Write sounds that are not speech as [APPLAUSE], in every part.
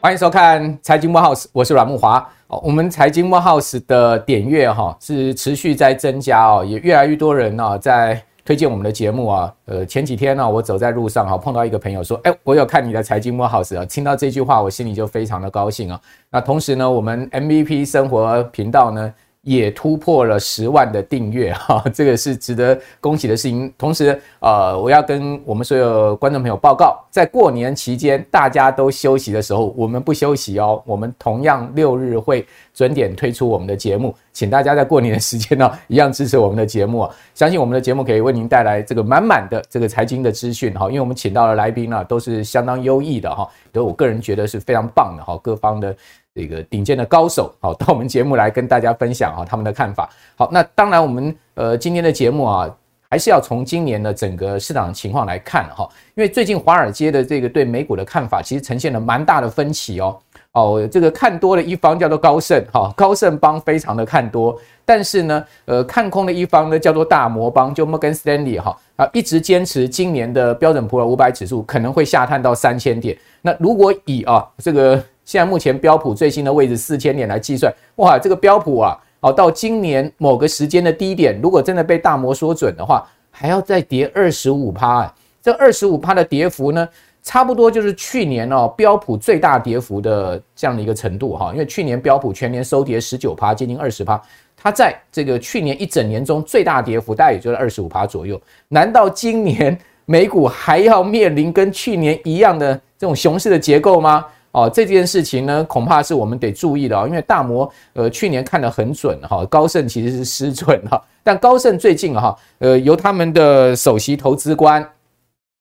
欢迎收看财经慕 House，我是阮木华。哦，我们财经慕 House 的点阅哈是持续在增加哦，也越来越多人呢在推荐我们的节目啊。呃，前几天呢，我走在路上哈，碰到一个朋友说，哎，我有看你的财经慕 House 啊。听到这句话，我心里就非常的高兴啊。那同时呢，我们 MVP 生活频道呢。也突破了十万的订阅 [LAUGHS] 哈，这个是值得恭喜的事情。同时，呃，我要跟我们所有观众朋友报告，在过年期间大家都休息的时候，我们不休息哦，我们同样六日会准点推出我们的节目，请大家在过年的时间呢，[LAUGHS] 一样支持我们的节目啊！相信我们的节目可以为您带来这个满满的这个财经的资讯哈，因为我们请到的来宾呢，都是相当优异的哈，都我个人觉得是非常棒的哈，各方的。这个顶尖的高手，好，[LAUGHS] 到我们节目来跟大家分享哈他们的看法。好，那当然我们呃今天的节目啊，还是要从今年的整个市场情况来看哈，因为最近华尔街的这个对美股的看法，其实呈现了蛮大的分歧哦。哦，这个看多的一方叫做高盛哈，高盛帮非常的看多，但是呢，呃，看空的一方呢叫做大摩帮，就摩根斯丹利哈啊，一直坚持今年的标准普尔五百指数可能会下探到三千点。那如果以啊这个。现在目前标普最新的位置四千点来计算，哇，这个标普啊，哦，到今年某个时间的低点，如果真的被大摩说准的话，还要再跌二十五趴，这二十五趴的跌幅呢，差不多就是去年哦标普最大跌幅的这样的一个程度哈，因为去年标普全年收跌十九趴，接近二十趴，它在这个去年一整年中最大跌幅大概也就是二十五趴左右。难道今年美股还要面临跟去年一样的这种熊市的结构吗？哦，这件事情呢，恐怕是我们得注意的啊，因为大摩呃去年看得很准哈，高盛其实是失准哈，[LAUGHS] 但高盛最近哈，呃由他们的首席投资官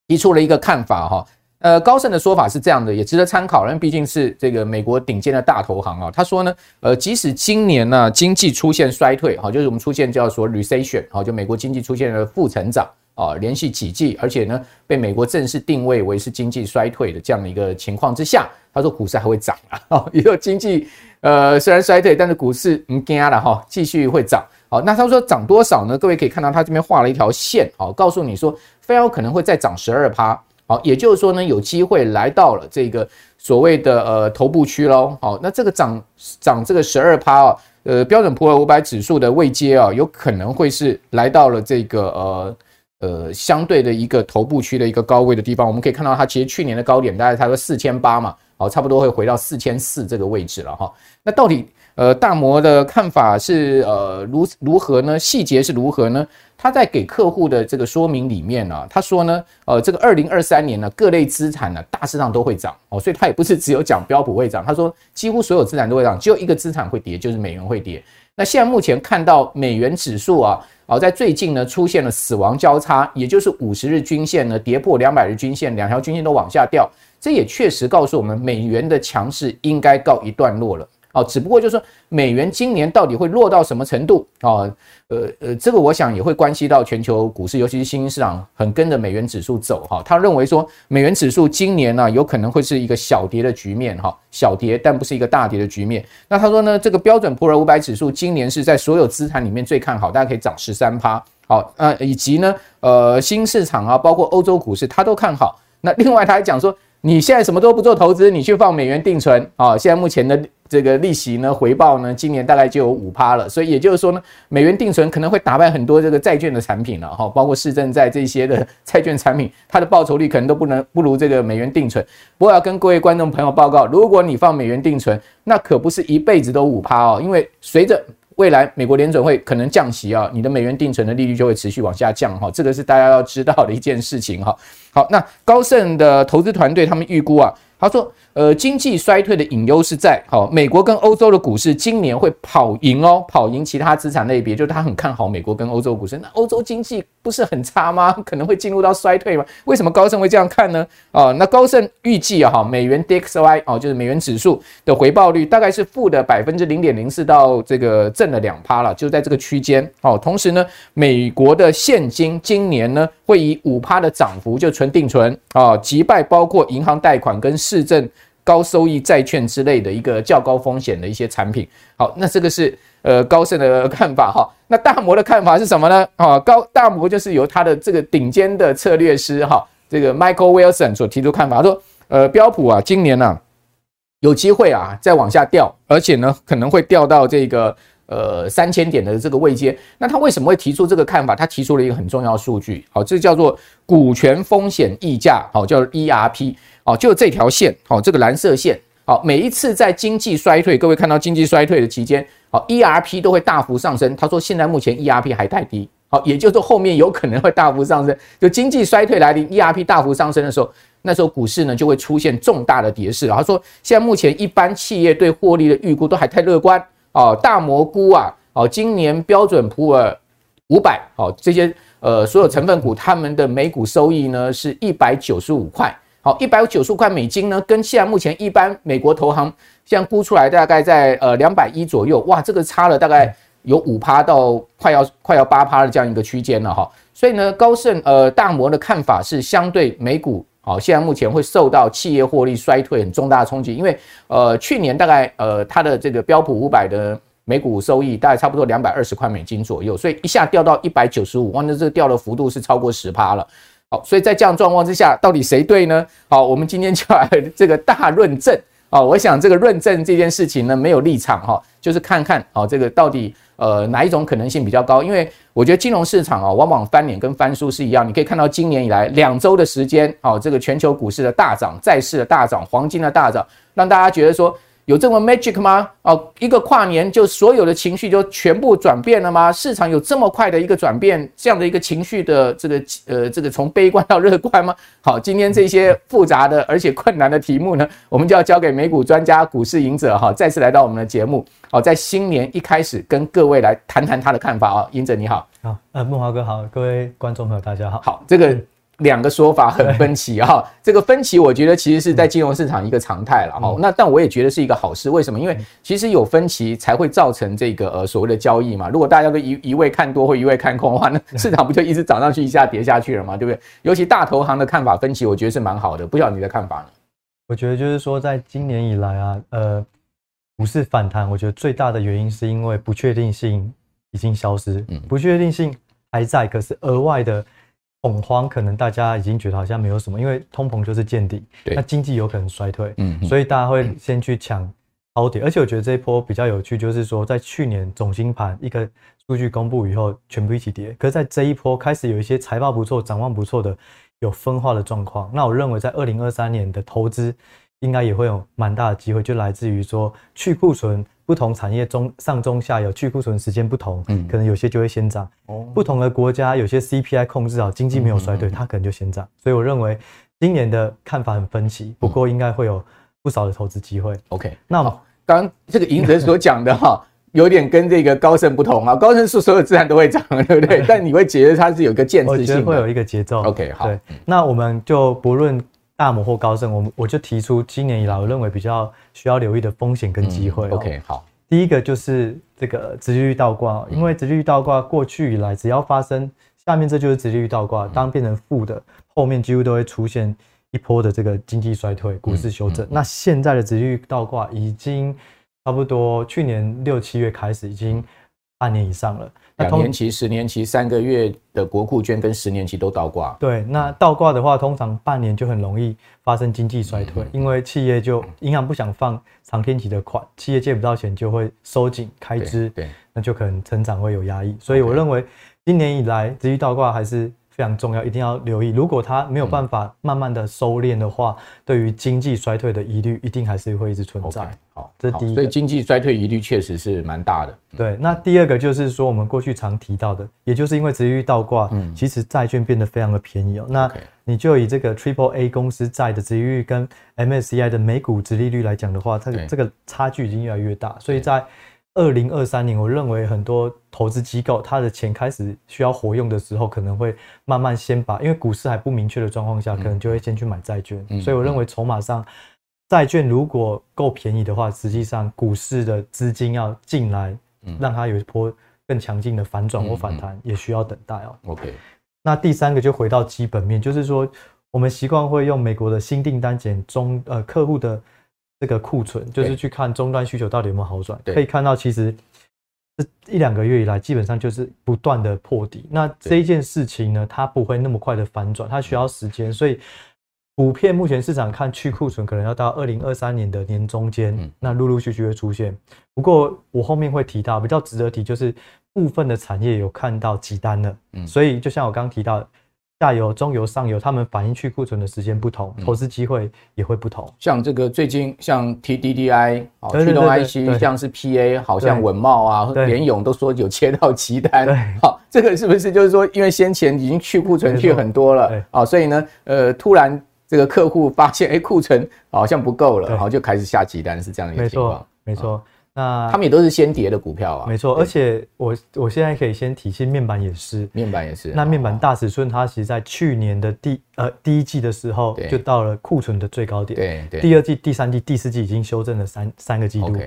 提出了一个看法哈，呃高盛的说法是这样的，也值得参考，因为毕竟是这个美国顶尖的大投行啊，他说呢，呃即使今年呢经济出现衰退哈，就是我们出现叫做 recession 哈，就美国经济出现了负成长。啊，连续几季，而且呢，被美国正式定位为是经济衰退的这样的一个情况之下，他说股市还会涨啊。哦，以后经济呃虽然衰退，但是股市唔惊了哈，继续会涨。好，那他说涨多少呢？各位可以看到他这边画了一条线，好，告诉你说非常有可能会再涨十二趴。好，也就是说呢，有机会来到了这个所谓的呃头部区喽。好，那这个涨涨这个十二趴啊，呃标准普尔五百指数的位阶啊，有可能会是来到了这个呃。呃，相对的一个头部区的一个高位的地方，我们可以看到它其实去年的高点大概差不多四千八嘛，好，差不多会回到四千四这个位置了哈。那到底呃大摩的看法是呃如如何呢？细节是如何呢？他在给客户的这个说明里面呢，他说呢，呃，这个二零二三年呢，各类资产呢大致上都会涨哦，所以他也不是只有讲标普会涨，他说几乎所有资产都会涨，只有一个资产会跌，就是美元会跌。那现在目前看到美元指数啊。好，在最近呢，出现了死亡交叉，也就是五十日均线呢跌破两百日均线，两条均线都往下掉，这也确实告诉我们美元的强势应该告一段落了。哦，只不过就是说，美元今年到底会落到什么程度啊？呃呃，这个我想也会关系到全球股市，尤其是新兴市场，很跟着美元指数走哈。他认为说，美元指数今年呢，有可能会是一个小跌的局面哈，小跌，但不是一个大跌的局面。那他说呢，这个标准普尔五百指数今年是在所有资产里面最看好，大家可以涨十三趴。好，呃，以及呢，呃，新市场啊，包括欧洲股市，他都看好。那另外他还讲说，你现在什么都不做投资，你去放美元定存啊，现在目前的。这个利息呢，回报呢，今年大概就有五趴了，所以也就是说呢，美元定存可能会打败很多这个债券的产品了哈，包括市政债这些的债券产品，它的报酬率可能都不能不如这个美元定存。不过要跟各位观众朋友报告，如果你放美元定存，那可不是一辈子都五趴哦，因为随着未来美国联准会可能降息啊，你的美元定存的利率就会持续往下降哈，这个是大家要知道的一件事情哈。好，那高盛的投资团队他们预估啊。他说：“呃，经济衰退的隐忧是在好，美国跟欧洲的股市今年会跑赢哦，跑赢其他资产类别，就是他很看好美国跟欧洲股市。那欧洲经济不是很差吗？[LAUGHS] 可能会进入到衰退吗？为什么高盛会这样看呢？啊，那高盛预计啊，哈，美元 DXY 哦，就是美元指数的回报率大概是负的百分之零点零四到这个正的两趴了，就在这个区间哦。同时呢，美国的现金今年呢会以五趴的涨幅就存定存啊，击败包括银行贷款跟市政高收益债券之类的一个较高风险的一些产品，好，那这个是呃高盛的看法哈。那大摩的看法是什么呢？啊，高大摩就是由他的这个顶尖的策略师哈，这个 Michael Wilson 所提出看法，他说，呃，标普啊，今年呢、啊、有机会啊再往下掉，而且呢可能会掉到这个。呃，三千点的这个位阶，那他为什么会提出这个看法？他提出了一个很重要的数据，好，这叫做股权风险溢价，好，叫 ERP，哦，就这条线，好，这个蓝色线，好，每一次在经济衰退，各位看到经济衰退的期间，好，ERP 都会大幅上升。他说现在目前 ERP 还太低，好，也就是说后面有可能会大幅上升。就经济衰退来临，ERP 大幅上升的时候，那时候股市呢就会出现重大的跌势。他说现在目前一般企业对获利的预估都还太乐观。哦，大蘑菇啊，哦，今年标准普尔五百，哦，这些呃所有成分股，他们的每股收益呢是一百九十五块，好，一百九十五块美金呢，跟现在目前一般美国投行现在估出来大概在呃两百一左右，哇，这个差了大概有五趴到快要快要八趴的这样一个区间了哈，所以呢，高盛呃大摩的看法是相对美股。好，现在目前会受到企业获利衰退很重大的冲击，因为呃去年大概呃它的这个标普五百的每股收益大概差不多两百二十块美金左右，所以一下掉到一百九十五，哇，那这个掉的幅度是超过十趴了。好，所以在这样状况之下，到底谁对呢？好，我们今天就来 [LAUGHS] 这个大论证。啊，我想这个论证这件事情呢，没有立场哈，就是看看啊这个到底。呃，哪一种可能性比较高？因为我觉得金融市场啊，往往翻脸跟翻书是一样。你可以看到今年以来两周的时间，哦，这个全球股市的大涨，债市的大涨，黄金的大涨，让大家觉得说。有这么 magic 吗？哦，一个跨年就所有的情绪就全部转变了吗？市场有这么快的一个转变，这样的一个情绪的这个呃这个从悲观到乐观吗？[LAUGHS] 好，今天这些复杂的而且困难的题目呢，我们就要交给美股专家、股市赢者哈，再次来到我们的节目。好，在新年一开始跟各位来谈谈他的看法啊，赢者你好。好，呃，木华哥好，各位观众朋友大家好。好，这个。两个说法很分歧哈，这个分歧我觉得其实是在金融市场一个常态了哈。那但我也觉得是一个好事，为什么？因为其实有分歧才会造成这个呃所谓的交易嘛。如果大家都一一味看多或一味看空的话，那市场不就一直涨上去，一下跌下去了嘛，对不对？尤其大投行的看法分歧，我觉得是蛮好的。不晓得你的看法呢？我觉得就是说，在今年以来啊，呃，股市反弹，我觉得最大的原因是因为不确定性已经消失，嗯，不确定性还在，可是额外的。恐慌可能大家已经觉得好像没有什么，因为通膨就是见底，那经济有可能衰退，嗯，所以大家会先去抢高点。而且我觉得这一波比较有趣，就是说在去年总新盘一个数据公布以后，全部一起跌。可是在这一波开始有一些财报不错、展望不错的，有分化的状况。那我认为在二零二三年的投资应该也会有蛮大的机会，就来自于说去库存。不同产业中上中下游去库存时间不同，嗯，可能有些就会先涨。哦，不同的国家有些 CPI 控制好，经济没有衰退，它可能就先涨。所以我认为今年的看法很分歧，不过应该会有不少的投资机会。OK，那刚刚这个赢者所讲的哈，[LAUGHS] 有点跟这个高盛不同啊。高盛是所有资产都会涨，对不对？[LAUGHS] 但你会觉得它是有一个渐次性，会有一个节奏。OK，好，对，那我们就不论。大摩或高盛，我们我就提出今年以来我认为比较需要留意的风险跟机会。OK，好，第一个就是这个直利率倒挂，因为直利率倒挂过去以来只要发生，下面这就是直利率倒挂，当变成负的，后面几乎都会出现一波的这个经济衰退、股市修正。那现在的直利率倒挂已经差不多去年六七月开始已经。半年以上了，两年期、十年期、三个月的国库券跟十年期都倒挂。对，那倒挂的话，通常半年就很容易发生经济衰退，因为企业就银行不想放长天期的款，企业借不到钱就会收紧开支，对，那就可能成长会有压抑。所以我认为今年以来，资金倒挂还是。非常重要，一定要留意。如果它没有办法慢慢的收敛的话，嗯、对于经济衰退的疑虑，一定还是会一直存在。Okay, 好，这是第一。所以经济衰退疑虑确实是蛮大的。对，那第二个就是说，我们过去常提到的，也就是因为殖利率倒挂，嗯，其实债券变得非常的便宜哦。那你就以这个 Triple A 公司债的殖利率跟 MSCI 的美股殖利率来讲的话，它这个差距已经越来越大，所以在二零二三年，我认为很多投资机构，他的钱开始需要活用的时候，可能会慢慢先把，因为股市还不明确的状况下，可能就会先去买债券。所以我认为筹码上，债券如果够便宜的话，实际上股市的资金要进来，让它有一波更强劲的反转或反弹，也需要等待哦。OK，那第三个就回到基本面，就是说我们习惯会用美国的新订单减中呃客户的。这个库存就是去看终端需求到底有没有好转，可以看到其实这一两个月以来，基本上就是不断的破底。那这一件事情呢，它不会那么快的反转，它需要时间。所以，普遍目前市场看去库存可能要到二零二三年的年中间，那陆陆续续会出现。不过我后面会提到比较值得提，就是部分的产业有看到急单了。所以就像我刚刚提到。下游、中游、上游，他们反映去库存的时间不同，投资机会也会不同。像这个最近，像 TDDI 啊，驱动 IC，像是 PA，好像稳懋啊、联勇都说有切到急单。[LAUGHS] 好，这个是不是就是说，因为先前已经去库存去很多了啊，所以呢，呃，突然这个客户发现，哎，库存好像不够了，然后就开始下急单，是这样一个情况。没错。那他们也都是先跌的股票啊，没错。而且我我现在可以先提醒，面板也是，面板也是。那面板大尺寸，它其实在去年的第呃第一季的时候，就到了库存的最高点。对对。第二季、第三季、第四季已经修正了三三个季度，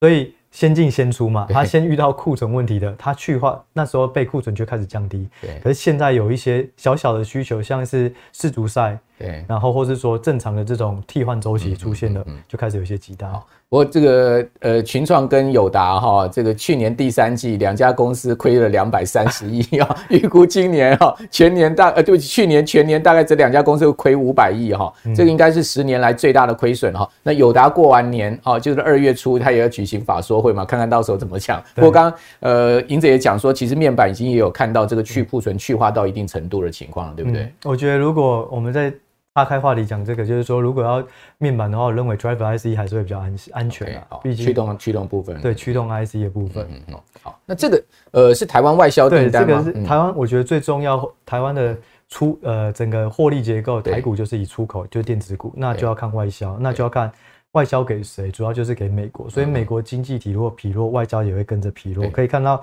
所以先进先出嘛。它先遇到库存问题的，它去化那时候被库存就开始降低。对。可是现在有一些小小的需求，像是世足赛，对，然后或是说正常的这种替换周期出现了，就开始有一些急大。不过这个呃，群创跟友达哈，这个去年第三季两家公司亏了两百三十亿啊，[LAUGHS] 预估今年哈全年大呃，对不起，去年全年大概这两家公司会亏五百亿哈，这个应该是十年来最大的亏损哈。那友达过完年哈，就是二月初，他也要举行法说会嘛，看看到时候怎么讲。不过刚刚呃，银子也讲说，其实面板已经也有看到这个去库存去化到一定程度的情况了，对不对？我觉得如果我们在岔开话题讲这个，就是说，如果要面板的话，我认为 Driver IC 还是会比较安安全的。毕竟驱动驱动部分，对驱动 IC 的部分。嗯，好，那这个呃是台湾外销订单吗？这个是台湾，我觉得最重要。台湾的出呃整个获利结构，台股就是以出口，就是电子股，那就要看外销，那就要看外销给谁，主要就是给美国。所以美国经济体如果疲弱，外销也会跟着疲弱。可以看到。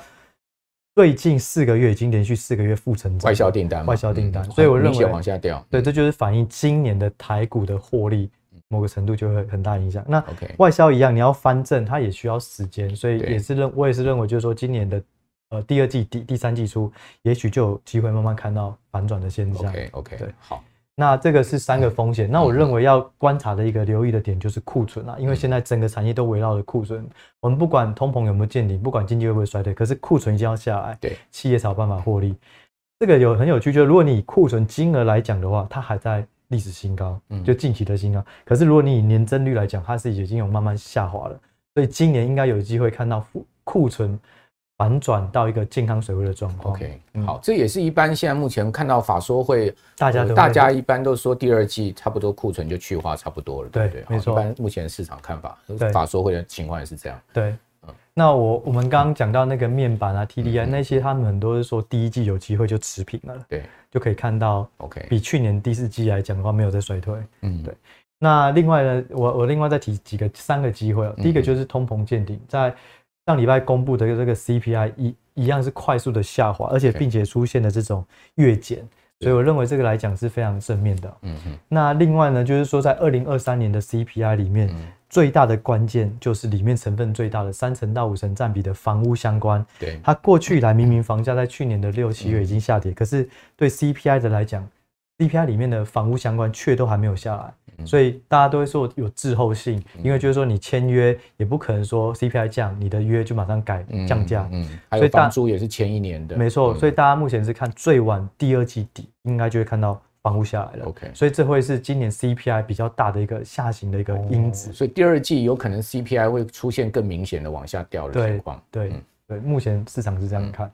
最近四个月已经连续四个月负成长，外销订单，外销订单，所以我认为往下掉。对，这就是反映今年的台股的获利，某个程度就会很大影响。那外销一样，你要翻正，它也需要时间，所以也是认，我也是认为，就是说今年的呃第二季、第第三季初，也许就有机会慢慢看到反转的现象。OK，OK，对，好。那这个是三个风险。那我认为要观察的一个留意的点就是库存啊，因为现在整个产业都围绕着库存。我们不管通膨有没有见顶，不管经济会不会衰退，可是库存一定要下来，对，企业才有办法获利。这个有很有趣，就是如果你以库存金额来讲的话，它还在历史新高，就近期的新高。可是如果你以年增率来讲，它是已经有慢慢下滑了。所以今年应该有机会看到库存。反转到一个健康水位的状况。OK，好，这也是一般现在目前看到法说会，大家都大家一般都说第二季差不多库存就去化差不多了，对对，没错。一般目前市场看法，法说会的情况也是这样。对，那我我们刚刚讲到那个面板啊，TDI 那些，他们很多是说第一季有机会就持平了，对，就可以看到 OK，比去年第四季来讲的话没有在衰退，嗯，对。那另外呢，我我另外再提几个三个机会，第一个就是通膨见顶，在。上礼拜公布的这个 CPI 一一样是快速的下滑，而且并且出现了这种月减，所以我认为这个来讲是非常正面的。嗯嗯。那另外呢，就是说在二零二三年的 CPI 里面，最大的关键就是里面成分最大的三成到五成占比的房屋相关。对。它过去以来明明房价在去年的六七月已经下跌，可是对 CPI 的来讲，CPI 里面的房屋相关却都还没有下来。所以大家都会说有滞后性，因为就是说你签约也不可能说 CPI 降，你的约就马上改降价。嗯，还有房租也是前一年的。没错，所以大家目前是看最晚第二季底，应该就会看到房屋下来了。OK，所以这会是今年 CPI 比较大的一个下行的一个因子。所以第二季有可能 CPI 会出现更明显的往下掉的情况。对对，目前市场是这样看。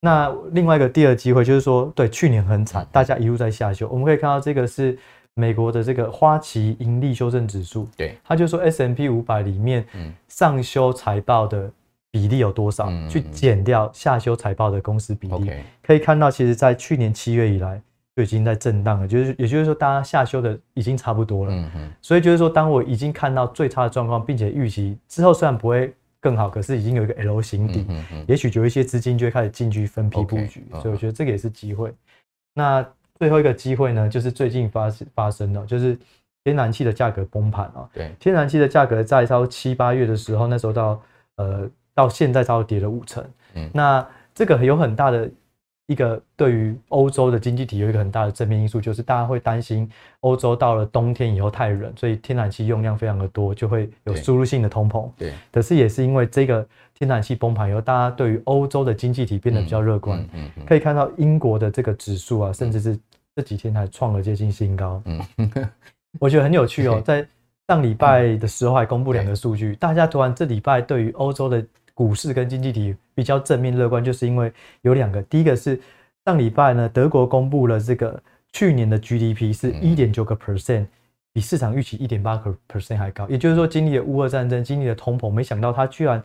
那另外一个第二机会就是说，对，去年很惨，大家一路在下修。我们可以看到这个是。美国的这个花旗盈利修正指数，对，他就说 S M P 五百里面，上修财报的比例有多少？去减掉下修财报的公司比例，可以看到，其实，在去年七月以来就已经在震荡了，就是，也就是说，大家下修的已经差不多了。嗯嗯。所以就是说，当我已经看到最差的状况，并且预期之后虽然不会更好，可是已经有一个 L 型底，也许有一些资金就会开始进去分批布局，所以我觉得这个也是机会。那。最后一个机会呢，就是最近发发生的，就是天然气的价格崩盘啊。对，天然气的价格在到七八月的时候，那时候到呃到现在差不多跌了五成。嗯，那这个有很大的一个对于欧洲的经济体有一个很大的正面因素，就是大家会担心欧洲到了冬天以后太冷，所以天然气用量非常的多，就会有输入性的通膨。对，可是也是因为这个天然气崩盘以后，大家对于欧洲的经济体变得比较乐观。嗯。可以看到英国的这个指数啊，甚至是这几天还创了接近新高。嗯，[LAUGHS] 我觉得很有趣哦，[LAUGHS] 在上礼拜的时候还公布两个数据，大家突然这礼拜对于欧洲的。股市跟经济体比较正面乐观，就是因为有两个。第一个是上礼拜呢，德国公布了这个去年的 GDP 是一点九个 percent，比市场预期一点八个 percent 还高。也就是说，经历了乌俄战争，经历了通膨，没想到它居然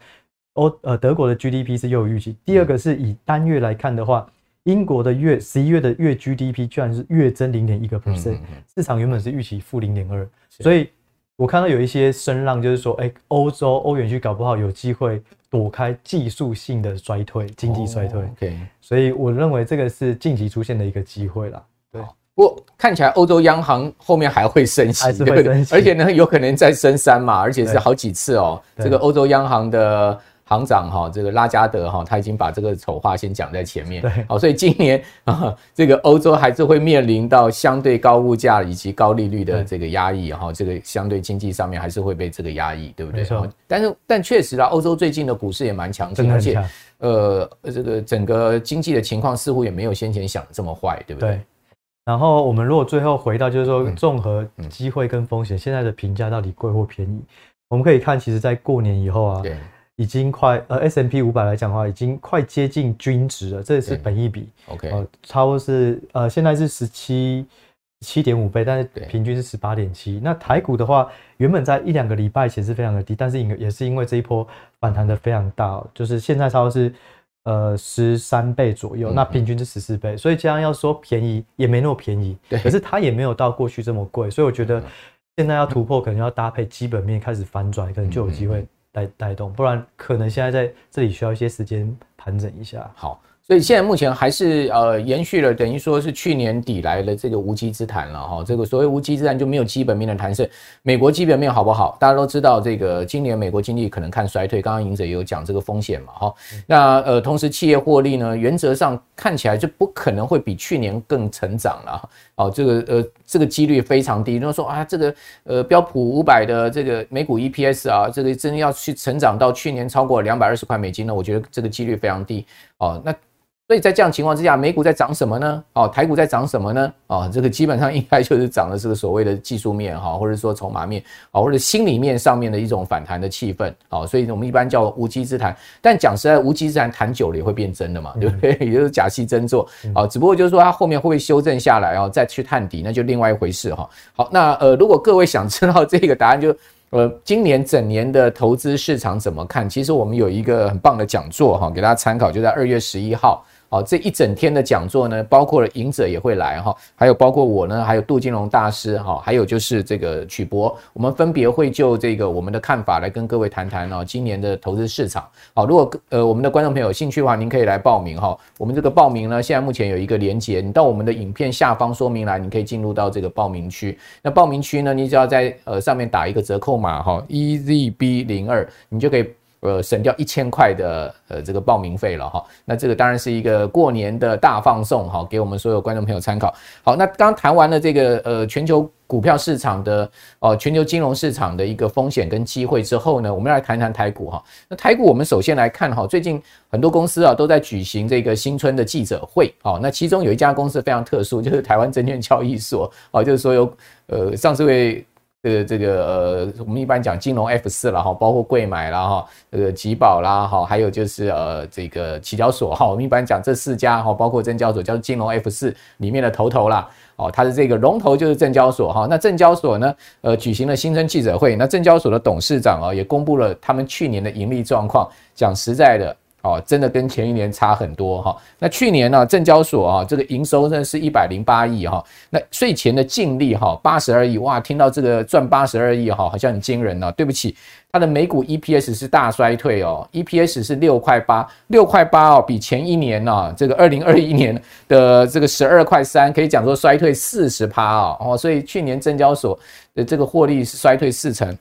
欧呃德国的 GDP 是又有预期。第二个是以单月来看的话，英国的月十一月的月 GDP 居然是月增零点一个 percent，市场原本是预期负零点二，所以我看到有一些声浪，就是说，哎，欧洲欧元区搞不好有机会。躲开技术性的衰退，经济衰退。OK，所以我认为这个是近期出现的一个机会啦。对，不过看起来欧洲央行后面还会升息，还是会升息，[LAUGHS] 而且呢，有可能再升三嘛，而且是好几次哦。这个欧洲央行的。行长哈，这个拉加德哈，他已经把这个丑话先讲在前面。对，好，所以今年 [LAUGHS] 啊，这个欧洲还是会面临到相对高物价以及高利率的这个压抑哈，这个相对经济上面还是会被这个压抑，对不对？错。但是，但确实啦，欧洲最近的股市也蛮强劲，而且呃，这个整个经济的情况似乎也没有先前想的这么坏，对不对？对。然后我们如果最后回到就是说，综合机会跟风险，现在的评价到底贵或便宜？我们可以看，其实，在过年以后啊。对。已经快呃 S&P 五百来讲的话，已经快接近均值了。这是本益比，OK，呃，差不多是呃现在是十七七点五倍，但是平均是十八点七。那台股的话，原本在一两个礼拜前是非常的低，但是也也是因为这一波反弹的非常大，就是现在差不多是呃十三倍左右，那平均是十四倍，所以这样要说便宜也没那么便宜，对，可是它也没有到过去这么贵，所以我觉得现在要突破，可能要搭配基本面开始反转，可能就有机会。带带动，不然可能现在在这里需要一些时间盘整一下。好。所以现在目前还是呃延续了，等于说是去年底来的这个无稽之谈了哈。这个所谓无稽之谈就没有基本面的弹性。美国基本面好不好？大家都知道，这个今年美国经济可能看衰退。刚刚赢者也有讲这个风险嘛哈。那呃同时企业获利呢，原则上看起来就不可能会比去年更成长了。哦，这个呃这个几率非常低。如果说啊这个呃标普五百的这个美股 EPS 啊，这个真的要去成长到去年超过两百二十块美金呢，我觉得这个几率非常低。哦，那。所以在这样情况之下，美股在涨什么呢？哦，台股在涨什么呢？哦，这个基本上应该就是涨的这个所谓的技术面哈，或者说筹码面啊，或者心理面上面的一种反弹的气氛啊。所以我们一般叫无稽之谈。但讲实在，无稽之谈谈久了也会变真的嘛，对不对？[LAUGHS] 也就是假戏真做啊。只不过就是说它后面会不会修正下来哦，再去探底，那就另外一回事哈。好，那呃，如果各位想知道这个答案，就呃，今年整年的投资市场怎么看？其实我们有一个很棒的讲座哈，给大家参考，就在二月十一号。好，这一整天的讲座呢，包括了赢者也会来哈，还有包括我呢，还有杜金龙大师哈，还有就是这个曲博，我们分别会就这个我们的看法来跟各位谈谈哦，今年的投资市场。好，如果呃我们的观众朋友有兴趣的话，您可以来报名哈。我们这个报名呢，现在目前有一个连接，你到我们的影片下方说明栏，你可以进入到这个报名区。那报名区呢，你只要在呃上面打一个折扣码哈，EZB 零二，你就可以。呃，省掉一千块的呃这个报名费了哈，那这个当然是一个过年的大放送哈，给我们所有观众朋友参考。好，那刚谈完了这个呃全球股票市场的哦，全球金融市场的一个风险跟机会之后呢，我们来谈谈台股哈。那台股我们首先来看哈，最近很多公司啊都在举行这个新春的记者会，好，那其中有一家公司非常特殊，就是台湾证券交易所，哦，就是说有呃上次会。这个这个呃，我们一般讲金融 F 四了哈，包括柜买啦哈，这个集宝啦哈，还有就是呃这个期交所哈，我们一般讲这四家哈，包括证交所叫金融 F 四里面的头头啦，哦，它的这个龙头就是证交所哈。那证交所呢，呃，举行了新春记者会，那证交所的董事长啊也公布了他们去年的盈利状况。讲实在的。哦，真的跟前一年差很多哈。那去年呢，证交所啊，这个营收呢是一百零八亿哈。那税前的净利哈，八十二亿哇，听到这个赚八十二亿哈，好像很惊人呢。对不起，它的每股 EPS 是大衰退哦，EPS 是六块八，六块八哦，比前一年呢，这个二零二一年的这个十二块三，可以讲说衰退四十趴哦。哦，所以去年证交所的这个获利是衰退四成。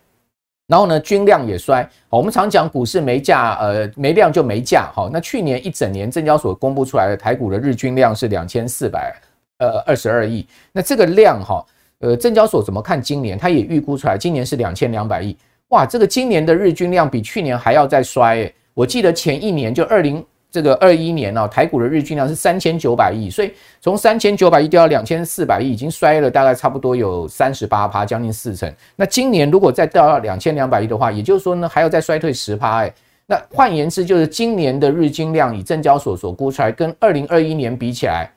然后呢，均量也衰。我们常讲股市没价，呃，没量就没价。好，那去年一整年证交所公布出来的台股的日均量是两千四百呃二十二亿。那这个量哈，呃，证交所怎么看今年？它也预估出来，今年是两千两百亿。哇，这个今年的日均量比去年还要再衰诶。我记得前一年就二零。这个二一年哦，台股的日均量是三千九百亿，所以从三千九百亿掉到两千四百亿，已经衰了大概差不多有三十八趴，将近四成。那今年如果再掉到两千两百亿的话，也就是说呢，还要再衰退十趴哎。那换言之，就是今年的日均量以证交所所估出来，跟二零二一年比起来，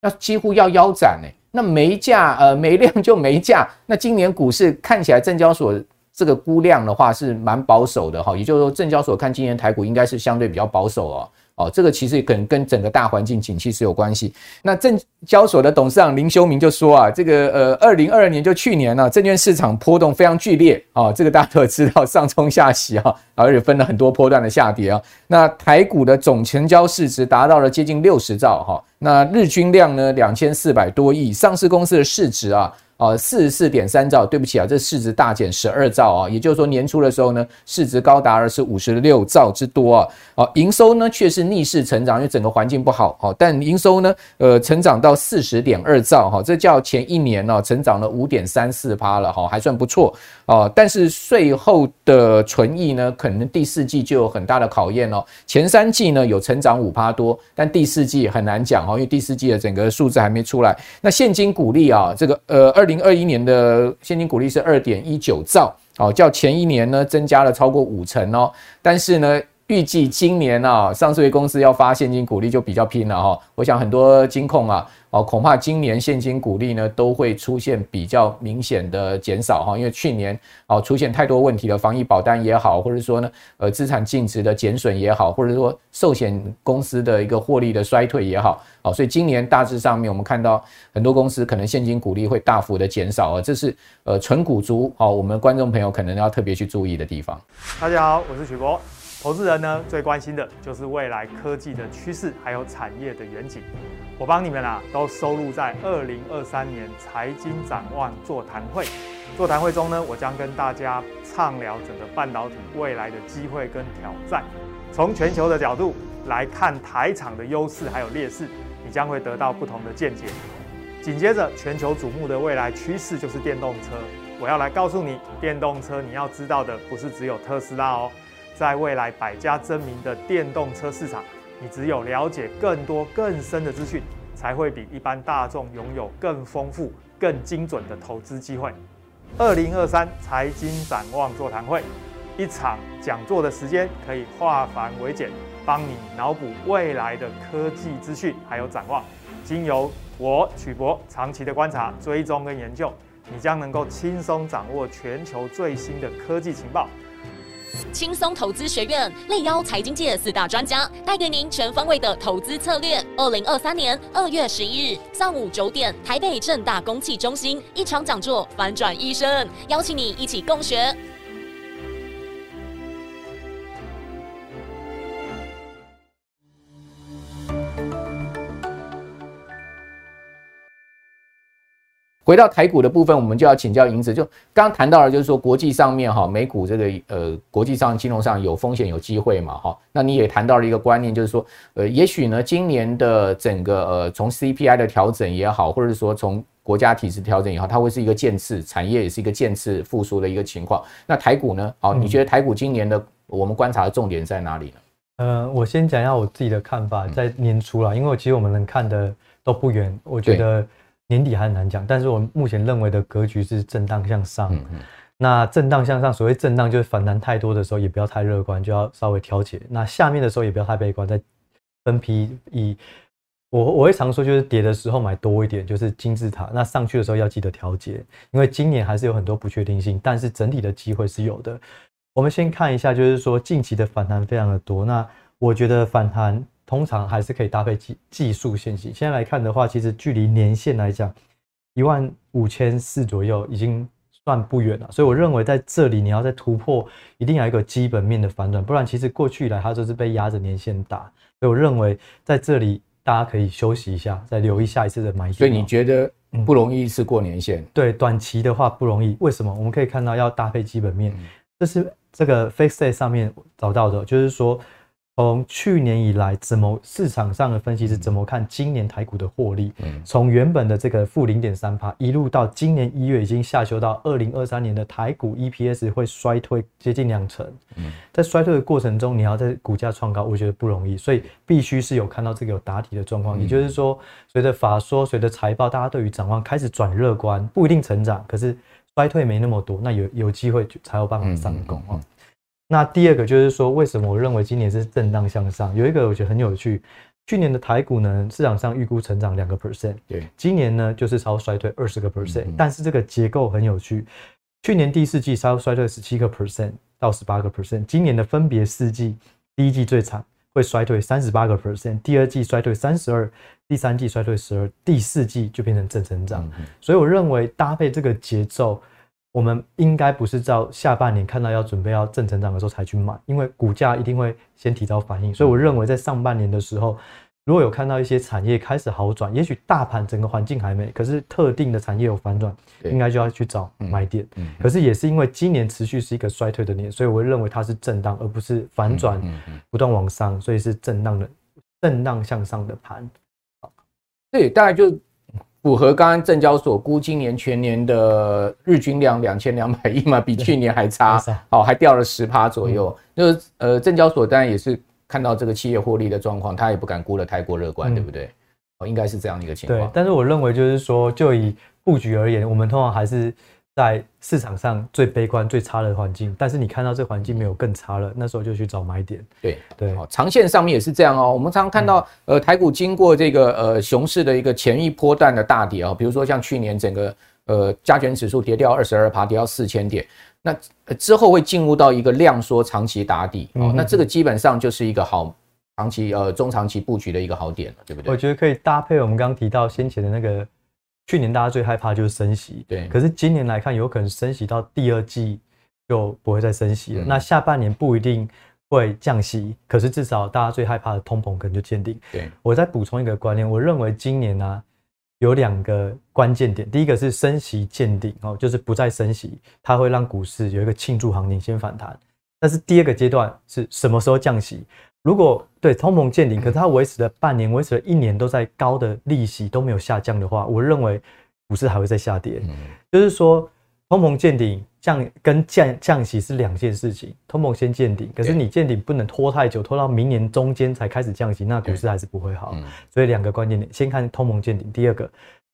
那几乎要腰斩哎。那没价呃没量就没价。那今年股市看起来证交所这个估量的话是蛮保守的哈，也就是说证交所看今年台股应该是相对比较保守哦。哦，这个其实可能跟整个大环境景气是有关系。那证交所的董事长林修明就说啊，这个呃，二零二二年就去年呢、啊，证券市场波动非常剧烈啊、哦，这个大家都知道，上冲下洗啊，而且分了很多波段的下跌啊。那台股的总成交市值达到了接近六十兆哈、那日均量呢两千四百多亿，上市公司的市值啊。啊，四十四点三兆，对不起啊，这市值大减十二兆啊，也就是说年初的时候呢，市值高达了是五十六兆之多啊。啊，营收呢却是逆势成长，因为整个环境不好，好，但营收呢，呃，成长到四十点二兆，哈，这叫前一年呢成长了五点三四趴了，哈，还算不错哦。但是税后的存益呢，可能第四季就有很大的考验哦。前三季呢有成长五趴多，但第四季很难讲哦，因为第四季的整个数字还没出来。那现金股利啊，这个呃二。二零二一年的现金股利是二点一九兆，哦，较前一年呢增加了超过五成哦，但是呢。预计今年啊，上市公司要发现金股利就比较拼了哈。我想很多金控啊，哦，恐怕今年现金股利呢都会出现比较明显的减少哈，因为去年哦出现太多问题的防疫保单也好，或者说呢，呃，资产净值的减损也好，或者说寿险公司的一个获利的衰退也好，哦，所以今年大致上面我们看到很多公司可能现金股利会大幅的减少啊，这是呃存股族哦，我们观众朋友可能要特别去注意的地方。大家好，我是许博。投资人呢最关心的就是未来科技的趋势，还有产业的远景。我帮你们啊都收录在二零二三年财经展望座谈会。座谈会中呢，我将跟大家畅聊整个半导体未来的机会跟挑战，从全球的角度来看台厂的优势还有劣势，你将会得到不同的见解。紧接着，全球瞩目的未来趋势就是电动车。我要来告诉你，电动车你要知道的不是只有特斯拉哦。在未来百家争鸣的电动车市场，你只有了解更多更深的资讯，才会比一般大众拥有更丰富、更精准的投资机会。二零二三财经展望座谈会，一场讲座的时间可以化繁为简，帮你脑补未来的科技资讯还有展望。经由我曲博长期的观察、追踪跟研究，你将能够轻松掌握全球最新的科技情报。轻松投资学院力邀财经界四大专家，带给您全方位的投资策略。二零二三年二月十一日上午九点，台北正大公器中心一场讲座，反转一生，邀请你一起共学。回到台股的部分，我们就要请教银子。就刚刚谈到了，就是说国际上面哈，美股这个呃，国际上金融上有风险有机会嘛哈。那你也谈到了一个观念，就是说呃，也许呢，今年的整个呃，从 CPI 的调整也好，或者是说从国家体制调整也好，它会是一个渐次产业也是一个渐次复苏的一个情况。那台股呢？好，你觉得台股今年的我们观察的重点在哪里呢？呃，我先讲一下我自己的看法，在年初啦，因为其实我们能看的都不远，我觉得。年底还难讲，但是我目前认为的格局是震荡向上。嗯嗯，那震荡向上，所谓震荡就是反弹太多的时候，也不要太乐观，就要稍微调节。那下面的时候也不要太悲观，再分批以我我会常说，就是跌的时候买多一点，就是金字塔。那上去的时候要记得调节，因为今年还是有很多不确定性，但是整体的机会是有的。我们先看一下，就是说近期的反弹非常的多。那我觉得反弹。通常还是可以搭配技技术线型。现在来看的话，其实距离年线来讲，一万五千四左右已经算不远了。所以我认为在这里你要再突破，一定要有一个基本面的反转，不然其实过去以来它就是被压着年线打。所以我认为在这里大家可以休息一下，再留意下一次的买点。所以你觉得不容易是过年线？对，短期的话不容易。为什么？我们可以看到要搭配基本面。这是这个 FactSet 上面找到的，就是说。从去年以来，怎么市场上的分析是怎么看今年台股的获利？从原本的这个负零点三趴，一路到今年一月已经下修到二零二三年的台股 EPS 会衰退接近两成。在衰退的过程中，你要在股价创高，我觉得不容易，所以必须是有看到这个有打底的状况。也就是说，随着法说，随着财报，大家对于展望开始转乐观，不一定成长，可是衰退没那么多，那有有机会才有办法上攻啊。那第二个就是说，为什么我认为今年是震荡向上？有一个我觉得很有趣，去年的台股呢，市场上预估成长两个 percent，对，今年呢就是超衰退二十个 percent，但是这个结构很有趣，去年第四季超衰退十七个 percent 到十八个 percent，今年的分别四季，第一季最惨，会衰退三十八个 percent，第二季衰退三十二，第三季衰退十二，第四季就变成正成长，所以我认为搭配这个节奏。我们应该不是到下半年看到要准备要正成长的时候才去买，因为股价一定会先提早反应。所以我认为在上半年的时候，如果有看到一些产业开始好转，也许大盘整个环境还没，可是特定的产业有反转，应该就要去找买点。可是也是因为今年持续是一个衰退的年，所以我认为它是震荡，而不是反转不断往上，所以是震荡的震荡向上的盘。对，大概就。符合刚刚证交所估今年全年的日均量两千两百亿嘛，比去年还差，好，还掉了十趴左右。就是呃，证交所当然也是看到这个企业获利的状况，他也不敢估得太过乐观，对不对？哦，应该是这样的一个情况。对，但是我认为就是说，就以布局而言，我们通常还是。在市场上最悲观、最差的环境，但是你看到这环境没有更差了，那时候就去找买点。对对，长线上面也是这样哦。我们常常看到，呃，台股经过这个呃熊市的一个前一波段的大跌哦，比如说像去年整个呃加权指数跌掉二十二趴，跌到四千点，那之后会进入到一个量缩长期打底哦，那这个基本上就是一个好长期呃中长期布局的一个好点了，对不对？我觉得可以搭配我们刚刚提到先前的那个。去年大家最害怕就是升息，对。可是今年来看，有可能升息到第二季就不会再升息了。那下半年不一定会降息，可是至少大家最害怕的通膨可能就见顶。对。我再补充一个观念，我认为今年呢有两个关键点，第一个是升息见顶哦，就是不再升息，它会让股市有一个庆祝行情先反弹。但是第二个阶段是什么时候降息？如果对通膨见顶，可是它维持了半年，维持了一年都在高的利息都没有下降的话，我认为股市还会再下跌。嗯就是说，通膨见顶降跟降降息是两件事情。通膨先见顶，可是你见顶不能拖太久，拖到明年中间才开始降息，那股市还是不会好。所以两个关键点，先看通膨见顶，第二个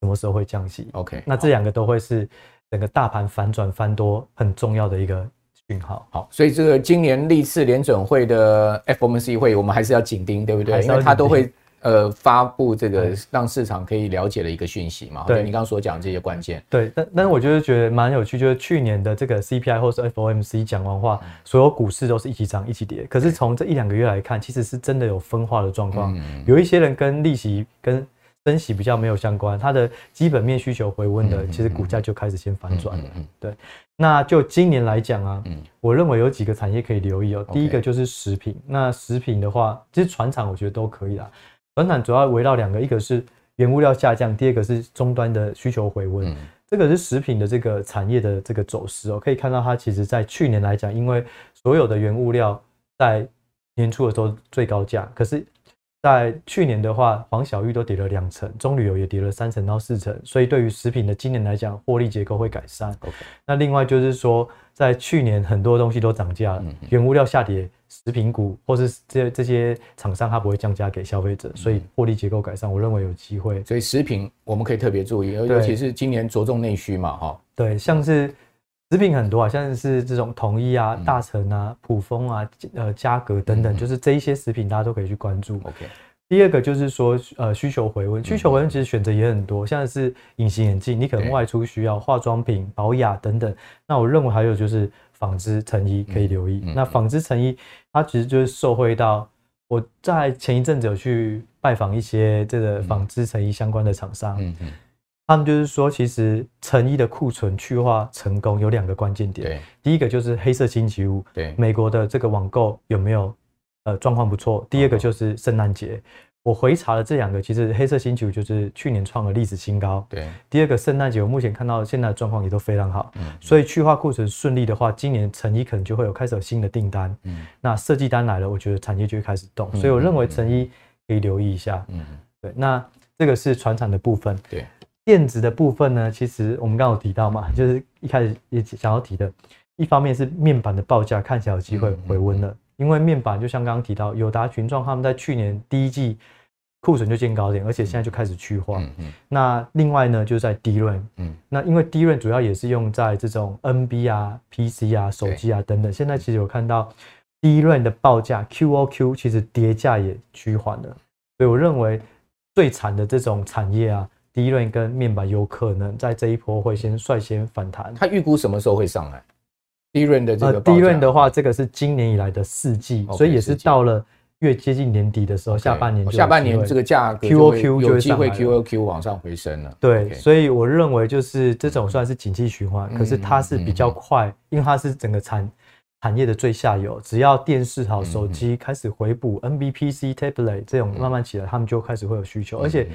什么时候会降息。OK，那这两个都会是整个大盘反转翻多很重要的一个。讯号好，所以这个今年历次联准会的 FOMC 会，我们还是要紧盯，对不对？因为它都会呃发布这个让市场可以了解的一个讯息嘛。对，你刚刚所讲这些关键。对，但但是我就是觉得蛮有趣，就是去年的这个 CPI 或是 FOMC 讲完话，所有股市都是一起涨一起跌。可是从这一两个月来看，其实是真的有分化的状况。嗯有一些人跟利息跟升息比较没有相关，它的基本面需求回温的，其实股价就开始先反转了。对。那就今年来讲啊，嗯我认为有几个产业可以留意哦。第一个就是食品，那食品的话，其实船厂我觉得都可以啦。船厂主要围绕两个，一个是原物料下降，第二个是终端的需求回温。这个是食品的这个产业的这个走势哦。可以看到它其实在去年来讲，因为所有的原物料在年初的时候最高价，可是。在去年的话，黄小玉都跌了两成，中旅游也跌了三成到四成，所以对于食品的今年来讲，获利结构会改善。那另外就是说，在去年很多东西都涨价了，原物料下跌，食品股或是这这些厂商它不会降价给消费者，所以获利结构改善，我认为有机会。所以食品我们可以特别注意，尤其是今年着重内需嘛，哈。对，像是食品很多啊，像是这种统一啊、大成啊、普丰啊、呃嘉格等等，就是这一些食品大家都可以去关注。OK。第二个就是说，呃，需求回温，需求回温其实选择也很多，像是隐形眼镜，你可能外出需要化妆品、保养等等。那我认为还有就是纺织成衣可以留意。那纺织成衣，它其实就是受惠到我在前一阵子有去拜访一些这个纺织成衣相关的厂商，他们就是说，其实成衣的库存去化成功有两个关键点，第一个就是黑色星期五，对，美国的这个网购有没有？呃，状况不错。第二个就是圣诞节，我回查了这两个，其实黑色星期五就是去年创了历史新高。对，第二个圣诞节，我目前看到现在的状况也都非常好。嗯，所以去化库存顺利的话，今年成衣可能就会有开始有新的订单。嗯，那设计单来了，我觉得产业就会开始动。所以我认为成衣可以留意一下。嗯，对，那这个是传产的部分。对，电子的部分呢，其实我们刚刚有提到嘛，[LAUGHS] 就是一开始也想要提的，一方面是面板的报价看起来有机会回温了。因为面板就像刚刚提到，友达群创他们在去年第一季库存就见高点，而且现在就开始去化。嗯嗯。那另外呢，就是在 DRAM。嗯。那因为 DRAM 主要也是用在这种 NB 啊、PC 啊、手机啊等等。现在其实有看到 DRAM 的报价 QOQ 其实跌价也趋缓了，所以我认为最惨的这种产业啊，DRAM 跟面板有可能在这一波会先率先反弹。他预估什么时候会上来？DRAM 的这个，呃，DRAM 的话，这个是今年以来的四季，所以也是到了越接近年底的时候，下半年下半年这个价格 QOQ 有机会 QOQ 往上回升了。对，所以我认为就是这种算是景气循环，可是它是比较快，因为它是整个产产业的最下游，只要电视好、手机开始回补，NBPC、Tablet 这种慢慢起来，他们就开始会有需求，而且。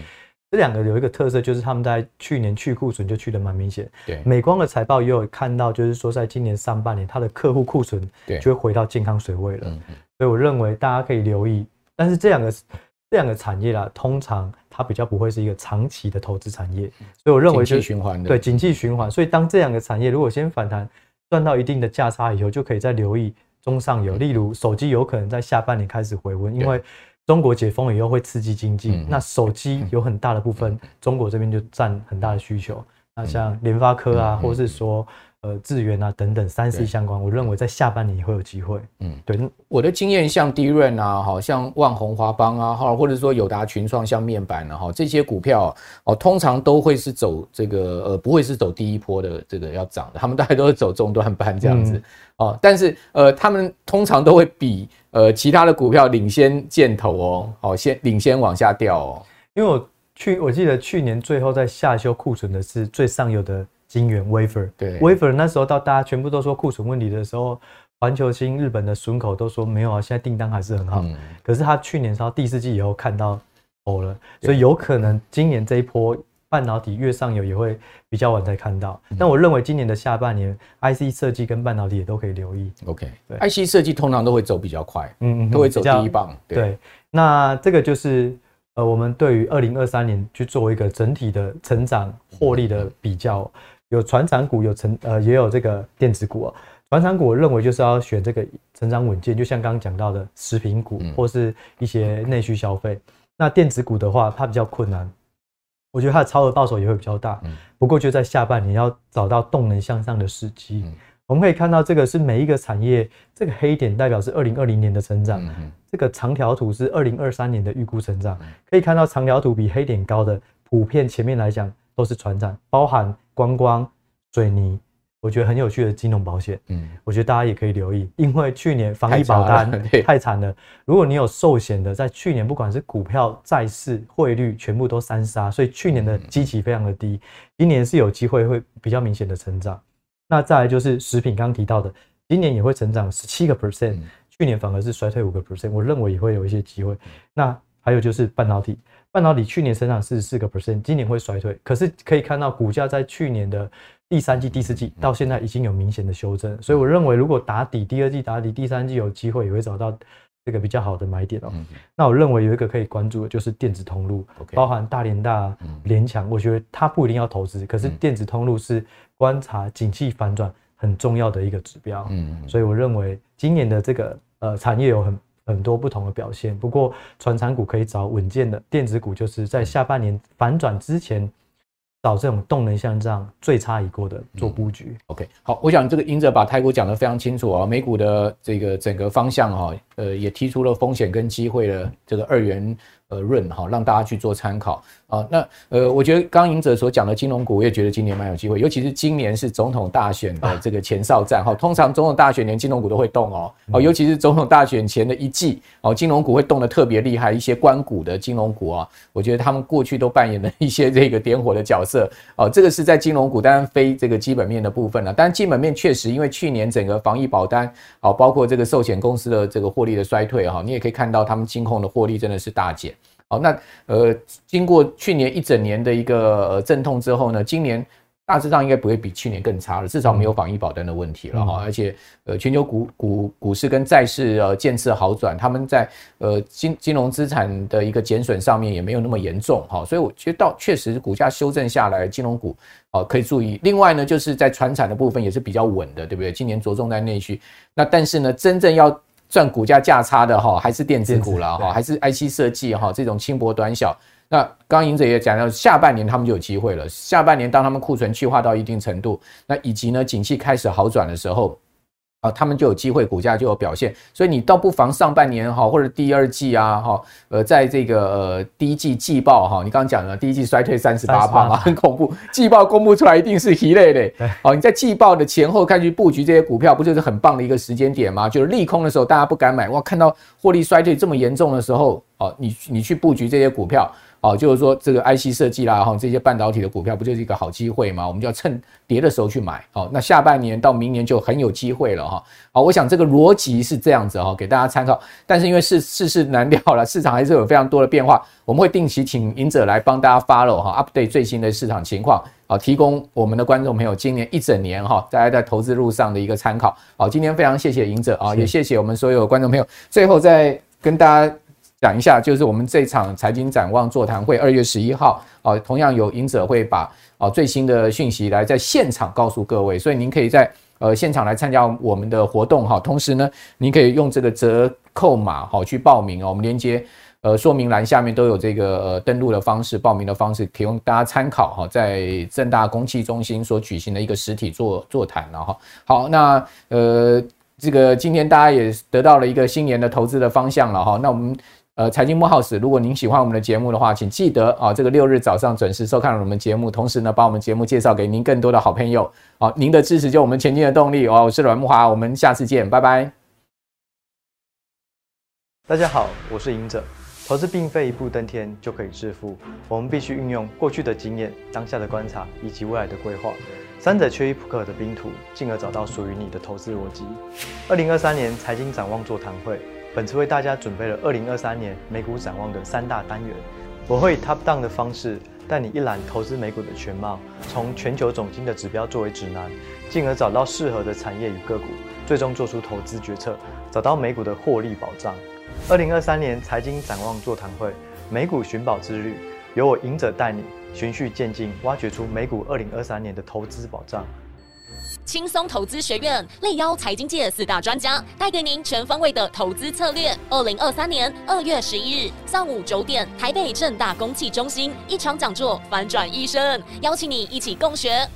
这两个有一个特色，就是他们在去年去库存就去的蛮明显。对，美光的财报也有看到，就是说在今年上半年，它的客户库存就会回到健康水位了。嗯，所以我认为大家可以留意。但是这两个这两个产业啦，通常它比较不会是一个长期的投资产业。所以我认为就是循环的。对，景气循环。所以当这两个产业如果先反弹赚到一定的价差以后，就可以再留意中上游，例如手机有可能在下半年开始回温，因为。中国解封以后会刺激经济，那手机有很大的部分，中国这边就占很大的需求。那像联发科啊，或是说。呃，智源啊等等三 C 相关，我认为在下半年也会有机会。嗯，对，我的经验像 DRAM 啊，好像万宏、华邦啊，哈，或者说友达群创像面板啊，哈，这些股票哦，通常都会是走这个呃，不会是走第一波的这个要涨的，他们大概都是走中段班这样子哦。但是呃，他们通常都会比呃其他的股票领先箭头哦，哦，先领先往下掉哦。因为我去我记得去年最后在下修库存的是最上游的。晶圆 wafer，对 wafer 那时候到大家全部都说库存问题的时候，环球星、日本的笋口都说没有啊，现在订单还是很好。嗯、可是他去年到第四季以后看到头了，所以有可能今年这一波半导体越上游也会比较晚才看到。嗯、但我认为今年的下半年，IC 设计跟半导体也都可以留意。OK，对，IC 设计通常都会走比较快，嗯嗯，都会走第一棒。对，对，那这个就是呃，我们对于二零二三年去做一个整体的成长获利的比较。有传产股，有成呃，也有这个电子股啊。传产股我认为就是要选这个成长稳健，就像刚刚讲到的食品股或是一些内需消费。那电子股的话，它比较困难，我觉得它的超额报酬也会比较大。不过就在下半年要找到动能向上的时机。我们可以看到这个是每一个产业，这个黑点代表是二零二零年的成长，这个长条图是二零二三年的预估成长。可以看到长条图比黑点高的，普遍前面来讲都是船产，包含。观光、水泥，我觉得很有趣的金融保险，嗯，我觉得大家也可以留意，因为去年防疫保单太惨了。[LAUGHS] 如果你有寿险的，在去年不管是股票、债市、汇率，全部都三杀，所以去年的基期非常的低。今年是有机会会比较明显的成长。那再来就是食品，刚刚提到的，今年也会成长十七个 percent，去年反而是衰退五个 percent，我认为也会有一些机会。那还有就是半导体。半导体去年成长四十四个 percent，今年会衰退。可是可以看到股价在去年的第三季、第四季到现在已经有明显的修正，所以我认为如果打底，第二季打底，第三季有机会也会找到这个比较好的买点哦。[LAUGHS] 那我认为有一个可以关注的就是电子通路，包含大连大、联强，我觉得它不一定要投资，可是电子通路是观察景气反转很重要的一个指标。嗯，所以我认为今年的这个呃产业有很。很多不同的表现，不过传产股可以找稳健的电子股，就是在下半年反转之前找这种动能像这样、最差一过的做布局。嗯、OK，好，我想这个英哲把台股讲得非常清楚啊，美股的这个整个方向哈，呃，也提出了风险跟机会的这个二元呃论哈，让大家去做参考。啊，那呃，我觉得刚刚赢者所讲的金融股，我也觉得今年蛮有机会，尤其是今年是总统大选的这个前哨战哈。通常总统大选年金融股都会动哦，哦，尤其是总统大选前的一季哦，金融股会动得特别厉害。一些关股的金融股啊，我觉得他们过去都扮演了一些这个点火的角色哦。这个是在金融股，当然非这个基本面的部分了。但基本面确实，因为去年整个防疫保单哦，包括这个寿险公司的这个获利的衰退哈，你也可以看到他们金控的获利真的是大减。好，那呃，经过去年一整年的一个呃阵痛之后呢，今年。大致上应该不会比去年更差了，至少没有防疫保单的问题了哈。而且呃，全球股股股市跟债市呃渐次好转，他们在呃金金融资产的一个减损上面也没有那么严重哈。所以我觉得到确实股价修正下来，金融股啊可以注意。另外呢，就是在传产的部分也是比较稳的，对不对？今年着重在内需。那但是呢，真正要赚股价价差的哈，还是电子股了哈，还是 IC 设计哈这种轻薄短小。那刚刚赢者也讲到，下半年他们就有机会了。下半年当他们库存去化到一定程度，那以及呢，景气开始好转的时候，啊，他们就有机会，股价就有表现。所以你倒不妨上半年哈，或者第二季啊，哈，呃，在这个呃第一季季报哈，你刚刚讲了第一季衰退三十八趴嘛，很恐怖。季报公布出来一定是一类的。哦，你在季报的前后看去布局这些股票，不就是很棒的一个时间点吗？就是利空的时候大家不敢买，哇，看到获利衰退这么严重的时候，哦，你你去布局这些股票。哦，就是说这个 IC 设计啦，哈，这些半导体的股票不就是一个好机会吗？我们就要趁跌的时候去买。好，那下半年到明年就很有机会了哈。好，我想这个逻辑是这样子哈，给大家参考。但是因为世世事难料了，市场还是有非常多的变化，我们会定期请赢者来帮大家 follow 哈，update 最新的市场情况，好，提供我们的观众朋友今年一整年哈，大家在投资路上的一个参考。好，今天非常谢谢赢者啊，也谢谢我们所有观众朋友。最后再跟大家。讲一下，就是我们这场财经展望座谈会，二月十一号啊，同样有赢者会把啊最新的讯息来在现场告诉各位，所以您可以在呃现场来参加我们的活动哈。同时呢，您可以用这个折扣码好去报名哦。我们连接呃说明栏下面都有这个呃登录的方式、报名的方式，提供大家参考哈。在正大公企中心所举行的一个实体座座谈了哈。好，那呃这个今天大家也得到了一个新年的投资的方向了哈。那我们。呃，财经慕 House，如果您喜欢我们的节目的话，请记得啊，这个六日早上准时收看我们节目，同时呢，把我们节目介绍给您更多的好朋友。好，您的支持就是我们前进的动力哦。我是阮木华，我们下次见，拜拜。大家好，我是赢者。投资并非一步登天就可以致富，我们必须运用过去的经验、当下的观察以及未来的规划，三者缺一不可的拼图，进而找到属于你的投资逻辑。二零二三年财经展望座谈会。本次为大家准备了二零二三年美股展望的三大单元，我会以 top down 的方式带你一览投资美股的全貌，从全球总经的指标作为指南，进而找到适合的产业与个股，最终做出投资决策，找到美股的获利保障。二零二三年财经展望座谈会，美股寻宝之旅，由我赢者带你循序渐进，挖掘出美股二零二三年的投资保障。轻松投资学院力邀财经界四大专家，带给您全方位的投资策略。二零二三年二月十一日上午九点，台北正大公器中心一场讲座，反转一生，邀请你一起共学。